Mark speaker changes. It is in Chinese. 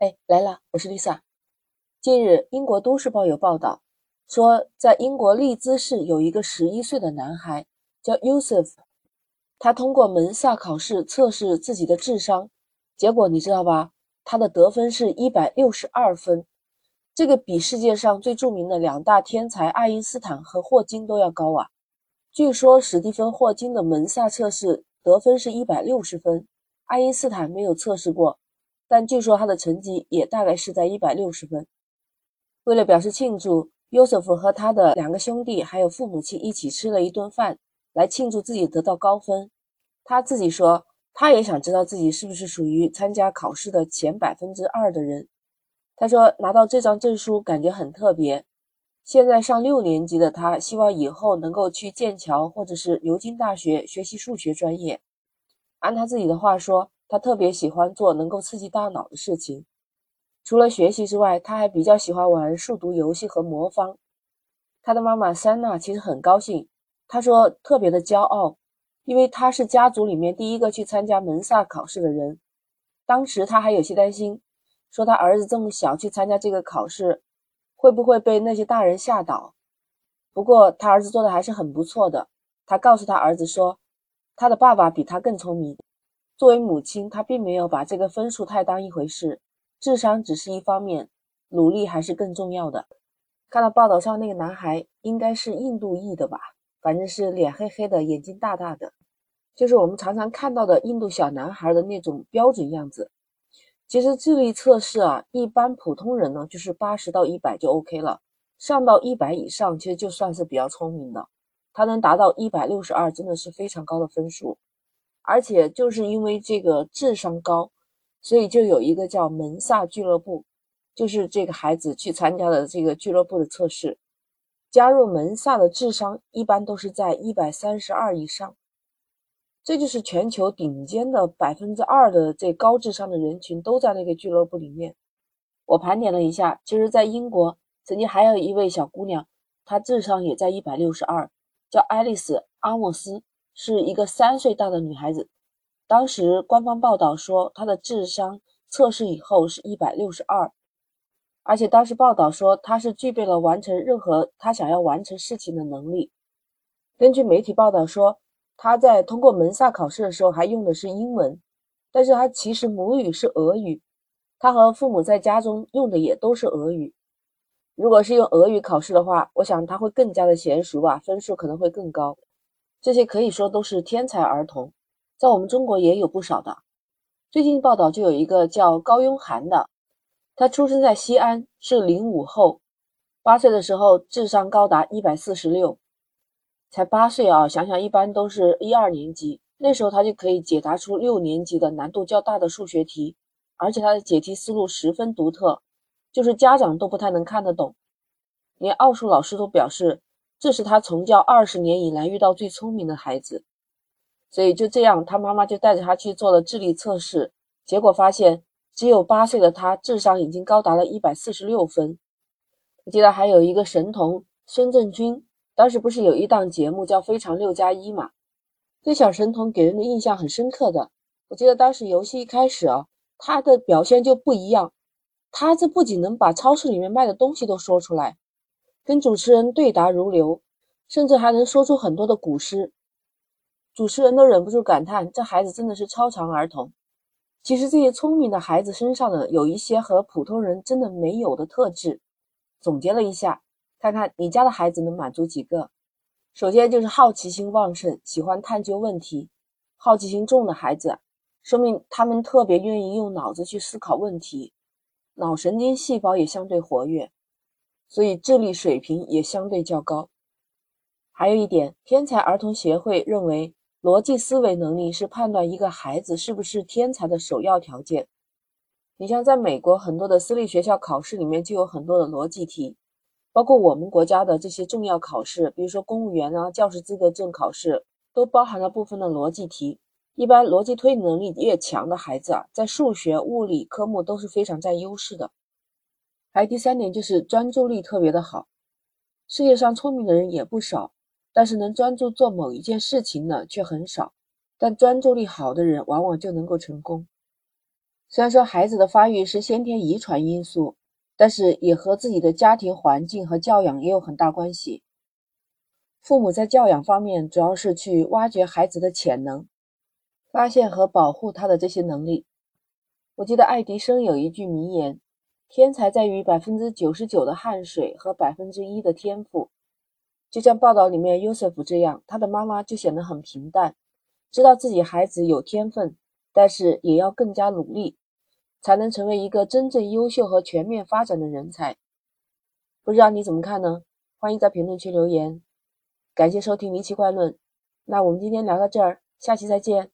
Speaker 1: 哎，来了，我是 Lisa。近日，英国都市报有报道说，在英国利兹市有一个十一岁的男孩叫 Yusuf，他通过门萨考试测试自己的智商，结果你知道吧？他的得分是一百六十二分，这个比世界上最著名的两大天才爱因斯坦和霍金都要高啊！据说史蒂芬·霍金的门萨测试得分是一百六十分，爱因斯坦没有测试过。但据说他的成绩也大概是在一百六十分。为了表示庆祝，约瑟夫和他的两个兄弟还有父母亲一起吃了一顿饭，来庆祝自己得到高分。他自己说，他也想知道自己是不是属于参加考试的前百分之二的人。他说，拿到这张证书感觉很特别。现在上六年级的他，希望以后能够去剑桥或者是牛津大学学习数学专业。按他自己的话说。他特别喜欢做能够刺激大脑的事情，除了学习之外，他还比较喜欢玩数独游戏和魔方。他的妈妈珊娜其实很高兴，她说特别的骄傲，因为他是家族里面第一个去参加门萨考试的人。当时他还有些担心，说他儿子这么小去参加这个考试，会不会被那些大人吓倒？不过他儿子做的还是很不错的。他告诉他儿子说，他的爸爸比他更聪明。作为母亲，她并没有把这个分数太当一回事，智商只是一方面，努力还是更重要的。看到报道上那个男孩，应该是印度裔的吧？反正是脸黑黑的，眼睛大大的，就是我们常常看到的印度小男孩的那种标准样子。其实智力测试啊，一般普通人呢就是八十到一百就 OK 了，上到一百以上，其实就算是比较聪明的。他能达到一百六十二，真的是非常高的分数。而且就是因为这个智商高，所以就有一个叫门萨俱乐部，就是这个孩子去参加的这个俱乐部的测试。加入门萨的智商一般都是在一百三十二以上，这就是全球顶尖的百分之二的这高智商的人群都在那个俱乐部里面。我盘点了一下，其实，在英国曾经还有一位小姑娘，她智商也在一百六十二，叫爱丽丝·阿莫斯。是一个三岁大的女孩子，当时官方报道说她的智商测试以后是一百六十二，而且当时报道说她是具备了完成任何她想要完成事情的能力。根据媒体报道说，她在通过门萨考试的时候还用的是英文，但是她其实母语是俄语，她和父母在家中用的也都是俄语。如果是用俄语考试的话，我想她会更加的娴熟吧，分数可能会更高。这些可以说都是天才儿童，在我们中国也有不少的。最近报道就有一个叫高拥涵的，他出生在西安，是零五后，八岁的时候智商高达一百四十六，才八岁啊！想想一般都是一二年级，那时候他就可以解答出六年级的难度较大的数学题，而且他的解题思路十分独特，就是家长都不太能看得懂，连奥数老师都表示。这是他从教二十年以来遇到最聪明的孩子，所以就这样，他妈妈就带着他去做了智力测试，结果发现只有八岁的他智商已经高达了一百四十六分。我记得还有一个神童孙正军，当时不是有一档节目叫《非常六加一》嘛？这小神童给人的印象很深刻的。我记得当时游戏一开始啊，他的表现就不一样，他这不仅能把超市里面卖的东西都说出来。跟主持人对答如流，甚至还能说出很多的古诗，主持人都忍不住感叹：这孩子真的是超常儿童。其实这些聪明的孩子身上呢，有一些和普通人真的没有的特质。总结了一下，看看你家的孩子能满足几个？首先就是好奇心旺盛，喜欢探究问题。好奇心重的孩子，说明他们特别愿意用脑子去思考问题，脑神经细胞也相对活跃。所以智力水平也相对较高。还有一点，天才儿童协会认为，逻辑思维能力是判断一个孩子是不是天才的首要条件。你像在美国很多的私立学校考试里面就有很多的逻辑题，包括我们国家的这些重要考试，比如说公务员啊、教师资格证考试，都包含了部分的逻辑题。一般逻辑推理能力越强的孩子啊，在数学、物理科目都是非常占优势的。还有第三点就是专注力特别的好。世界上聪明的人也不少，但是能专注做某一件事情的却很少。但专注力好的人往往就能够成功。虽然说孩子的发育是先天遗传因素，但是也和自己的家庭环境和教养也有很大关系。父母在教养方面主要是去挖掘孩子的潜能，发现和保护他的这些能力。我记得爱迪生有一句名言：“天才在于百分之九十九的汗水和百分之一的天赋。”就像报道里面 Yusuf 这样，他的妈妈就显得很平淡，知道自己孩子有天分，但是也要更加努力，才能成为一个真正优秀和全面发展的人才。不知道你怎么看呢？欢迎在评论区留言。感谢收听《离奇怪论》，那我们今天聊到这儿，下期再见。